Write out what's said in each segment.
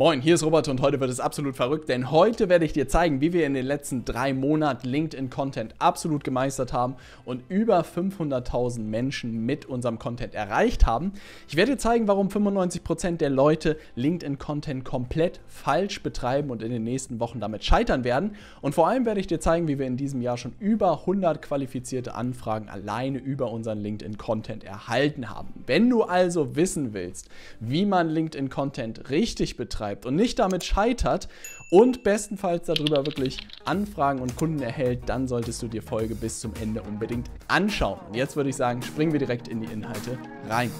Moin, hier ist Robert und heute wird es absolut verrückt, denn heute werde ich dir zeigen, wie wir in den letzten drei Monaten LinkedIn-Content absolut gemeistert haben und über 500.000 Menschen mit unserem Content erreicht haben. Ich werde dir zeigen, warum 95% der Leute LinkedIn-Content komplett falsch betreiben und in den nächsten Wochen damit scheitern werden. Und vor allem werde ich dir zeigen, wie wir in diesem Jahr schon über 100 qualifizierte Anfragen alleine über unseren LinkedIn-Content erhalten haben. Wenn du also wissen willst, wie man LinkedIn-Content richtig betreibt, betreibt und nicht damit scheitert und bestenfalls darüber wirklich Anfragen und Kunden erhält, dann solltest du dir Folge bis zum Ende unbedingt anschauen. Und jetzt würde ich sagen, springen wir direkt in die Inhalte rein.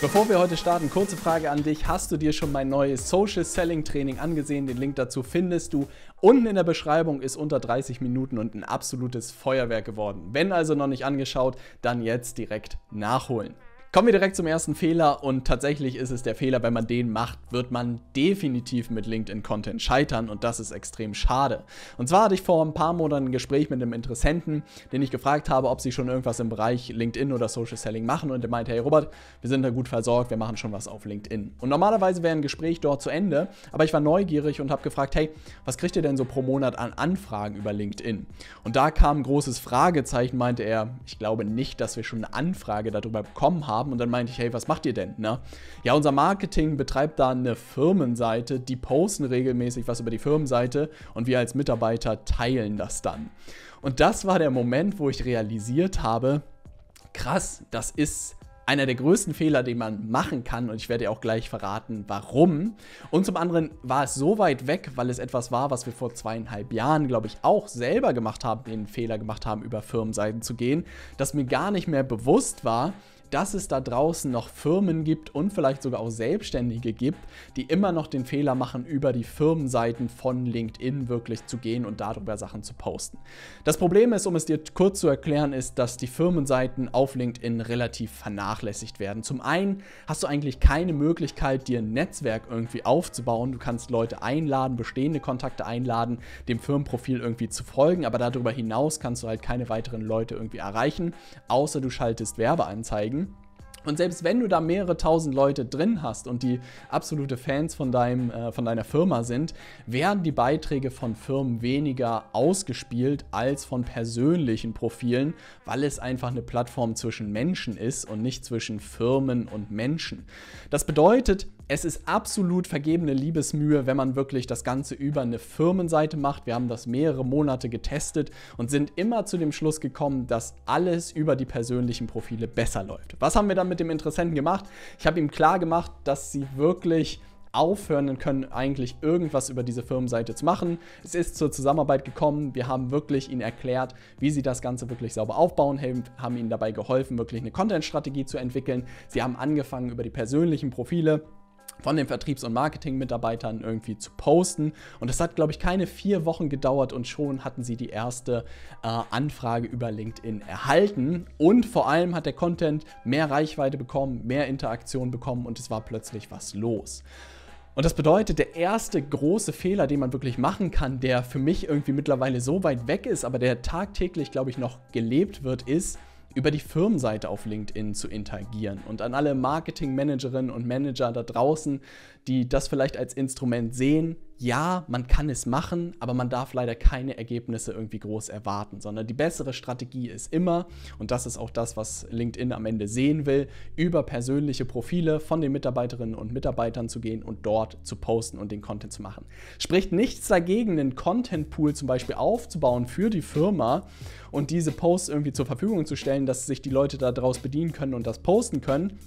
Bevor wir heute starten, kurze Frage an dich. Hast du dir schon mein neues Social Selling Training angesehen? Den Link dazu findest du unten in der Beschreibung. Ist unter 30 Minuten und ein absolutes Feuerwerk geworden. Wenn also noch nicht angeschaut, dann jetzt direkt nachholen. Kommen wir direkt zum ersten Fehler und tatsächlich ist es der Fehler, wenn man den macht, wird man definitiv mit LinkedIn-Content scheitern und das ist extrem schade. Und zwar hatte ich vor ein paar Monaten ein Gespräch mit einem Interessenten, den ich gefragt habe, ob sie schon irgendwas im Bereich LinkedIn oder Social Selling machen und der meinte, hey Robert, wir sind da gut versorgt, wir machen schon was auf LinkedIn. Und normalerweise wäre ein Gespräch dort zu Ende, aber ich war neugierig und habe gefragt, hey, was kriegt ihr denn so pro Monat an Anfragen über LinkedIn? Und da kam ein großes Fragezeichen, meinte er, ich glaube nicht, dass wir schon eine Anfrage darüber bekommen haben haben. Und dann meinte ich, hey, was macht ihr denn? Ne? Ja, unser Marketing betreibt da eine Firmenseite, die posten regelmäßig was über die Firmenseite und wir als Mitarbeiter teilen das dann. Und das war der Moment, wo ich realisiert habe, krass, das ist einer der größten Fehler, den man machen kann und ich werde dir auch gleich verraten, warum. Und zum anderen war es so weit weg, weil es etwas war, was wir vor zweieinhalb Jahren, glaube ich, auch selber gemacht haben, den Fehler gemacht haben, über Firmenseiten zu gehen, dass mir gar nicht mehr bewusst war, dass es da draußen noch Firmen gibt und vielleicht sogar auch Selbstständige gibt, die immer noch den Fehler machen, über die Firmenseiten von LinkedIn wirklich zu gehen und darüber Sachen zu posten. Das Problem ist, um es dir kurz zu erklären, ist, dass die Firmenseiten auf LinkedIn relativ vernachlässigt werden. Zum einen hast du eigentlich keine Möglichkeit, dir ein Netzwerk irgendwie aufzubauen. Du kannst Leute einladen, bestehende Kontakte einladen, dem Firmenprofil irgendwie zu folgen, aber darüber hinaus kannst du halt keine weiteren Leute irgendwie erreichen, außer du schaltest Werbeanzeigen. Und selbst wenn du da mehrere tausend Leute drin hast und die absolute Fans von, deinem, äh, von deiner Firma sind, werden die Beiträge von Firmen weniger ausgespielt als von persönlichen Profilen, weil es einfach eine Plattform zwischen Menschen ist und nicht zwischen Firmen und Menschen. Das bedeutet, es ist absolut vergebene Liebesmühe, wenn man wirklich das Ganze über eine Firmenseite macht. Wir haben das mehrere Monate getestet und sind immer zu dem Schluss gekommen, dass alles über die persönlichen Profile besser läuft. Was haben wir dann mit dem Interessenten gemacht? Ich habe ihm klar gemacht, dass sie wirklich aufhören können, eigentlich irgendwas über diese Firmenseite zu machen. Es ist zur Zusammenarbeit gekommen. Wir haben wirklich ihnen erklärt, wie sie das Ganze wirklich sauber aufbauen, haben ihnen dabei geholfen, wirklich eine Content-Strategie zu entwickeln. Sie haben angefangen über die persönlichen Profile von den Vertriebs- und Marketing-Mitarbeitern irgendwie zu posten. Und es hat, glaube ich, keine vier Wochen gedauert und schon hatten sie die erste äh, Anfrage über LinkedIn erhalten. Und vor allem hat der Content mehr Reichweite bekommen, mehr Interaktion bekommen und es war plötzlich was los. Und das bedeutet, der erste große Fehler, den man wirklich machen kann, der für mich irgendwie mittlerweile so weit weg ist, aber der tagtäglich, glaube ich, noch gelebt wird, ist, über die Firmenseite auf LinkedIn zu interagieren. Und an alle Marketingmanagerinnen und Manager da draußen, die das vielleicht als Instrument sehen, ja, man kann es machen, aber man darf leider keine Ergebnisse irgendwie groß erwarten, sondern die bessere Strategie ist immer, und das ist auch das, was LinkedIn am Ende sehen will, über persönliche Profile von den Mitarbeiterinnen und Mitarbeitern zu gehen und dort zu posten und den Content zu machen. Spricht nichts dagegen, einen Content-Pool zum Beispiel aufzubauen für die Firma und diese Posts irgendwie zur Verfügung zu stellen, dass sich die Leute daraus bedienen können und das posten können.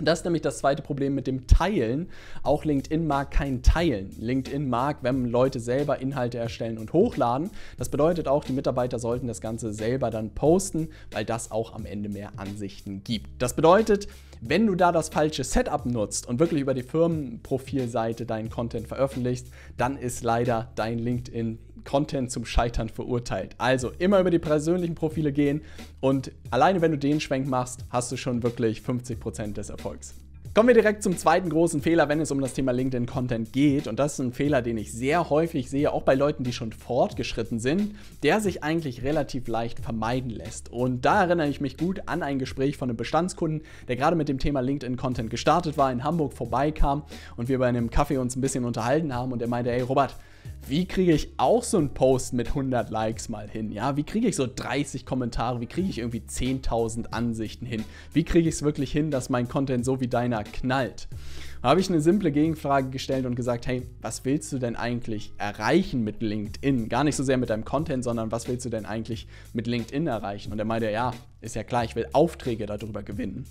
Das ist nämlich das zweite Problem mit dem Teilen. Auch LinkedIn mag kein Teilen. LinkedIn mag, wenn Leute selber Inhalte erstellen und hochladen. Das bedeutet auch, die Mitarbeiter sollten das Ganze selber dann posten, weil das auch am Ende mehr Ansichten gibt. Das bedeutet, wenn du da das falsche Setup nutzt und wirklich über die Firmenprofilseite deinen Content veröffentlichst, dann ist leider dein LinkedIn Content zum Scheitern verurteilt. Also immer über die persönlichen Profile gehen und alleine wenn du den Schwenk machst, hast du schon wirklich 50% des Erfolgs. Kommen wir direkt zum zweiten großen Fehler, wenn es um das Thema LinkedIn-Content geht. Und das ist ein Fehler, den ich sehr häufig sehe, auch bei Leuten, die schon fortgeschritten sind, der sich eigentlich relativ leicht vermeiden lässt. Und da erinnere ich mich gut an ein Gespräch von einem Bestandskunden, der gerade mit dem Thema LinkedIn-Content gestartet war, in Hamburg vorbeikam und wir bei einem Kaffee uns ein bisschen unterhalten haben und er meinte, hey Robert, wie kriege ich auch so einen Post mit 100 Likes mal hin? Ja, wie kriege ich so 30 Kommentare? Wie kriege ich irgendwie 10.000 Ansichten hin? Wie kriege ich es wirklich hin, dass mein Content so wie deiner knallt? Da habe ich eine simple Gegenfrage gestellt und gesagt, hey, was willst du denn eigentlich erreichen mit LinkedIn? Gar nicht so sehr mit deinem Content, sondern was willst du denn eigentlich mit LinkedIn erreichen? Und er meinte, ja, ist ja klar, ich will Aufträge darüber gewinnen.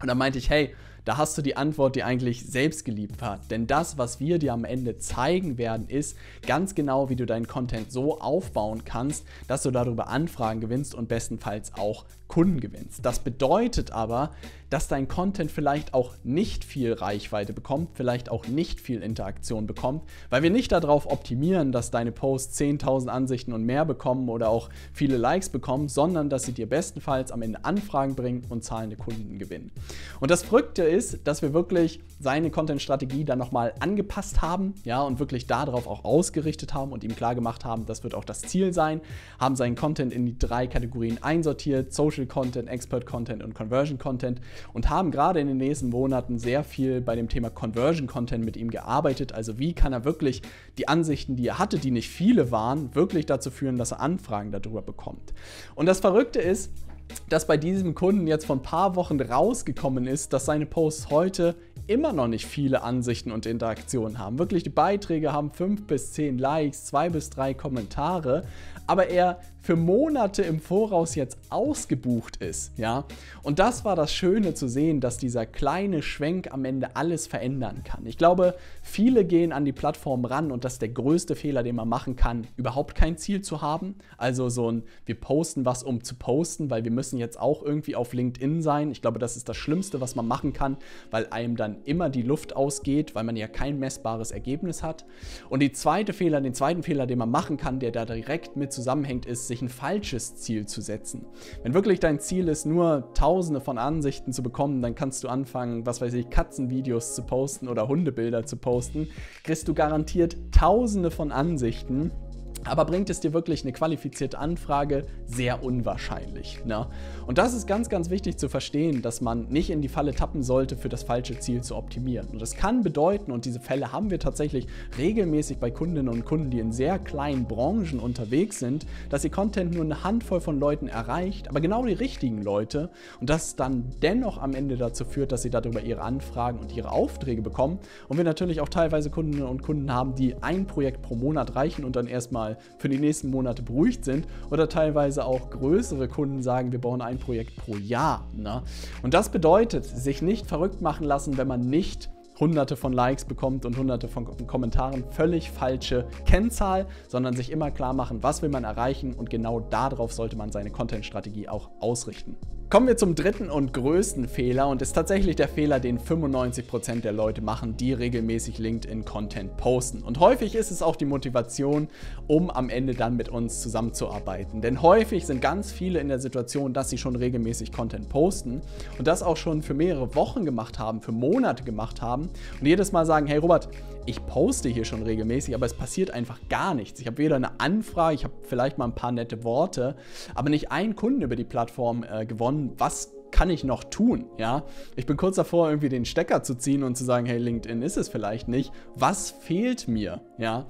Und dann meinte ich, hey, da hast du die Antwort, die eigentlich selbst geliebt hat. Denn das, was wir dir am Ende zeigen werden, ist ganz genau, wie du deinen Content so aufbauen kannst, dass du darüber Anfragen gewinnst und bestenfalls auch Kunden gewinnst. Das bedeutet aber, dass dein Content vielleicht auch nicht viel Reichweite bekommt, vielleicht auch nicht viel Interaktion bekommt, weil wir nicht darauf optimieren, dass deine Posts 10.000 Ansichten und mehr bekommen oder auch viele Likes bekommen, sondern dass sie dir bestenfalls am Ende Anfragen bringen und zahlende Kunden gewinnen. Und das Verrückte ist, dass wir wirklich seine Content-Strategie dann nochmal angepasst haben, ja, und wirklich darauf auch ausgerichtet haben und ihm klar gemacht haben, das wird auch das Ziel sein, haben seinen Content in die drei Kategorien einsortiert, Social Content, Expert Content und Conversion Content und haben gerade in den nächsten Monaten sehr viel bei dem Thema Conversion Content mit ihm gearbeitet, also wie kann er wirklich die Ansichten, die er hatte, die nicht viele waren, wirklich dazu führen, dass er Anfragen darüber bekommt. Und das Verrückte ist, dass bei diesem Kunden jetzt vor ein paar Wochen rausgekommen ist, dass seine Posts heute immer noch nicht viele Ansichten und Interaktionen haben. Wirklich, die Beiträge haben 5 bis 10 Likes, 2 bis 3 Kommentare, aber er für Monate im Voraus jetzt ausgebucht ist, ja. Und das war das Schöne zu sehen, dass dieser kleine Schwenk am Ende alles verändern kann. Ich glaube, viele gehen an die Plattform ran und das ist der größte Fehler, den man machen kann, überhaupt kein Ziel zu haben. Also so ein, wir posten was, um zu posten, weil wir müssen jetzt auch irgendwie auf LinkedIn sein. Ich glaube, das ist das Schlimmste, was man machen kann, weil einem dann immer die Luft ausgeht, weil man ja kein messbares Ergebnis hat. Und die zweite Fehler, den zweiten Fehler, den man machen kann, der da direkt mit zusammenhängt, ist, sich ein falsches Ziel zu setzen. Wenn wirklich dein Ziel ist, nur tausende von Ansichten zu bekommen, dann kannst du anfangen, was weiß ich, Katzenvideos zu posten oder Hundebilder zu posten, kriegst du garantiert tausende von Ansichten aber bringt es dir wirklich eine qualifizierte Anfrage? Sehr unwahrscheinlich. Ne? Und das ist ganz, ganz wichtig zu verstehen, dass man nicht in die Falle tappen sollte, für das falsche Ziel zu optimieren. Und das kann bedeuten, und diese Fälle haben wir tatsächlich regelmäßig bei Kundinnen und Kunden, die in sehr kleinen Branchen unterwegs sind, dass ihr Content nur eine Handvoll von Leuten erreicht, aber genau die richtigen Leute und das dann dennoch am Ende dazu führt, dass sie darüber ihre Anfragen und ihre Aufträge bekommen. Und wir natürlich auch teilweise Kundinnen und Kunden haben, die ein Projekt pro Monat reichen und dann erstmal für die nächsten Monate beruhigt sind. Oder teilweise auch größere Kunden sagen, wir bauen ein Projekt pro Jahr. Ne? Und das bedeutet, sich nicht verrückt machen lassen, wenn man nicht hunderte von Likes bekommt und hunderte von Kommentaren. Völlig falsche Kennzahl, sondern sich immer klar machen, was will man erreichen und genau darauf sollte man seine Content-Strategie auch ausrichten. Kommen wir zum dritten und größten Fehler und ist tatsächlich der Fehler, den 95% der Leute machen, die regelmäßig LinkedIn-Content posten. Und häufig ist es auch die Motivation, um am Ende dann mit uns zusammenzuarbeiten. Denn häufig sind ganz viele in der Situation, dass sie schon regelmäßig Content posten und das auch schon für mehrere Wochen gemacht haben, für Monate gemacht haben und jedes Mal sagen, hey Robert, ich poste hier schon regelmäßig, aber es passiert einfach gar nichts. Ich habe weder eine Anfrage, ich habe vielleicht mal ein paar nette Worte, aber nicht einen Kunden über die Plattform äh, gewonnen. Was kann ich noch tun? Ja, ich bin kurz davor, irgendwie den Stecker zu ziehen und zu sagen, hey, LinkedIn ist es vielleicht nicht. Was fehlt mir? Ja.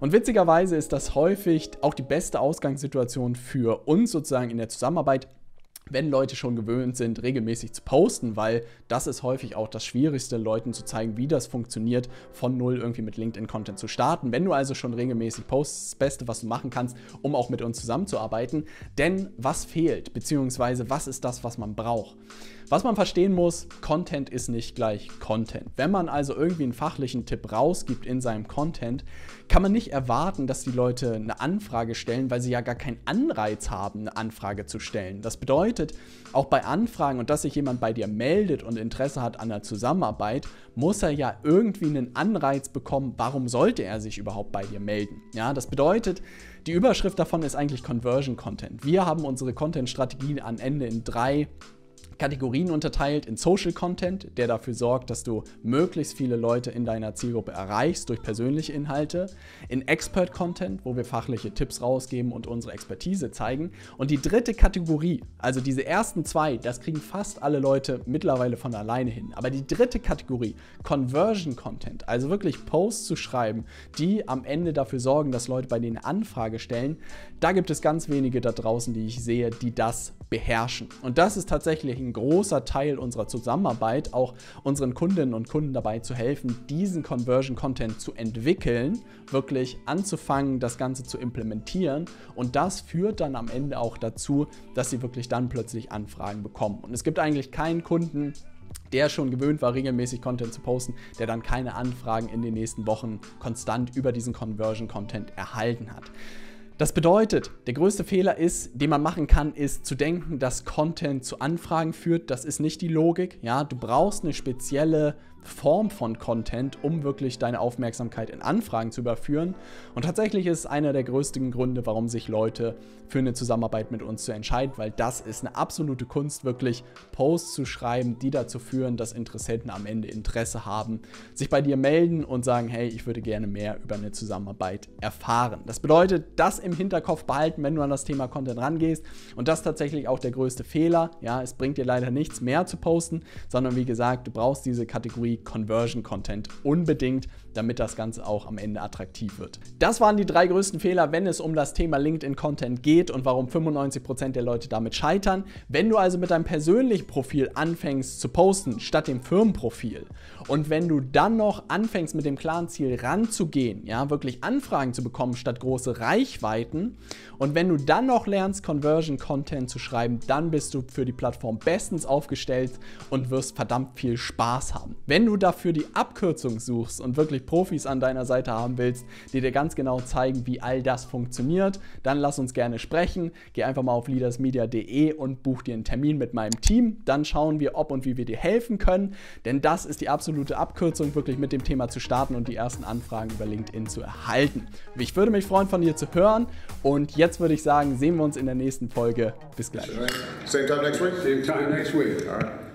Und witzigerweise ist das häufig auch die beste Ausgangssituation für uns sozusagen in der Zusammenarbeit, wenn Leute schon gewöhnt sind, regelmäßig zu posten, weil das ist häufig auch das Schwierigste, Leuten zu zeigen, wie das funktioniert, von null irgendwie mit LinkedIn-Content zu starten. Wenn du also schon regelmäßig postest, das Beste, was du machen kannst, um auch mit uns zusammenzuarbeiten. Denn was fehlt, beziehungsweise was ist das, was man braucht? Was man verstehen muss, Content ist nicht gleich Content. Wenn man also irgendwie einen fachlichen Tipp rausgibt in seinem Content, kann man nicht erwarten, dass die Leute eine Anfrage stellen, weil sie ja gar keinen Anreiz haben, eine Anfrage zu stellen. Das bedeutet, auch bei Anfragen und dass sich jemand bei dir meldet und Interesse hat an der Zusammenarbeit, muss er ja irgendwie einen Anreiz bekommen, warum sollte er sich überhaupt bei dir melden. Ja, das bedeutet, die Überschrift davon ist eigentlich Conversion Content. Wir haben unsere Content-Strategien am Ende in drei Kategorien unterteilt in Social Content, der dafür sorgt, dass du möglichst viele Leute in deiner Zielgruppe erreichst durch persönliche Inhalte, in Expert Content, wo wir fachliche Tipps rausgeben und unsere Expertise zeigen. Und die dritte Kategorie, also diese ersten zwei, das kriegen fast alle Leute mittlerweile von alleine hin. Aber die dritte Kategorie, Conversion Content, also wirklich Posts zu schreiben, die am Ende dafür sorgen, dass Leute bei denen Anfrage stellen, da gibt es ganz wenige da draußen, die ich sehe, die das beherrschen. Und das ist tatsächlich ein großer Teil unserer Zusammenarbeit, auch unseren Kundinnen und Kunden dabei zu helfen, diesen Conversion Content zu entwickeln, wirklich anzufangen, das Ganze zu implementieren. Und das führt dann am Ende auch dazu, dass sie wirklich dann plötzlich Anfragen bekommen. Und es gibt eigentlich keinen Kunden, der schon gewöhnt war, regelmäßig Content zu posten, der dann keine Anfragen in den nächsten Wochen konstant über diesen Conversion Content erhalten hat. Das bedeutet, der größte Fehler ist, den man machen kann, ist zu denken, dass Content zu Anfragen führt. Das ist nicht die Logik. Ja, du brauchst eine spezielle Form von Content, um wirklich deine Aufmerksamkeit in Anfragen zu überführen. Und tatsächlich ist es einer der größten Gründe, warum sich Leute für eine Zusammenarbeit mit uns zu entscheiden, weil das ist eine absolute Kunst, wirklich Posts zu schreiben, die dazu führen, dass Interessenten am Ende Interesse haben, sich bei dir melden und sagen, hey, ich würde gerne mehr über eine Zusammenarbeit erfahren. Das bedeutet, das im Hinterkopf behalten, wenn du an das Thema Content rangehst. Und das ist tatsächlich auch der größte Fehler. Ja, es bringt dir leider nichts mehr zu posten, sondern wie gesagt, du brauchst diese Kategorie Conversion Content unbedingt, damit das Ganze auch am Ende attraktiv wird. Das waren die drei größten Fehler, wenn es um das Thema LinkedIn Content geht und warum 95% der Leute damit scheitern. Wenn du also mit deinem persönlichen Profil anfängst zu posten, statt dem Firmenprofil und wenn du dann noch anfängst mit dem klaren Ziel ranzugehen, ja, wirklich Anfragen zu bekommen statt große Reichweiten und wenn du dann noch lernst Conversion Content zu schreiben, dann bist du für die Plattform bestens aufgestellt und wirst verdammt viel Spaß haben. Wenn du dafür die Abkürzung suchst und wirklich Profis an deiner Seite haben willst, die dir ganz genau zeigen, wie all das funktioniert, dann lass uns gerne sprechen. Geh einfach mal auf leadersmedia.de und buch dir einen Termin mit meinem Team. Dann schauen wir, ob und wie wir dir helfen können. Denn das ist die absolute Abkürzung, wirklich mit dem Thema zu starten und die ersten Anfragen über LinkedIn zu erhalten. Ich würde mich freuen, von dir zu hören. Und jetzt würde ich sagen, sehen wir uns in der nächsten Folge. Bis gleich. Same time next week? Same time next week. All right.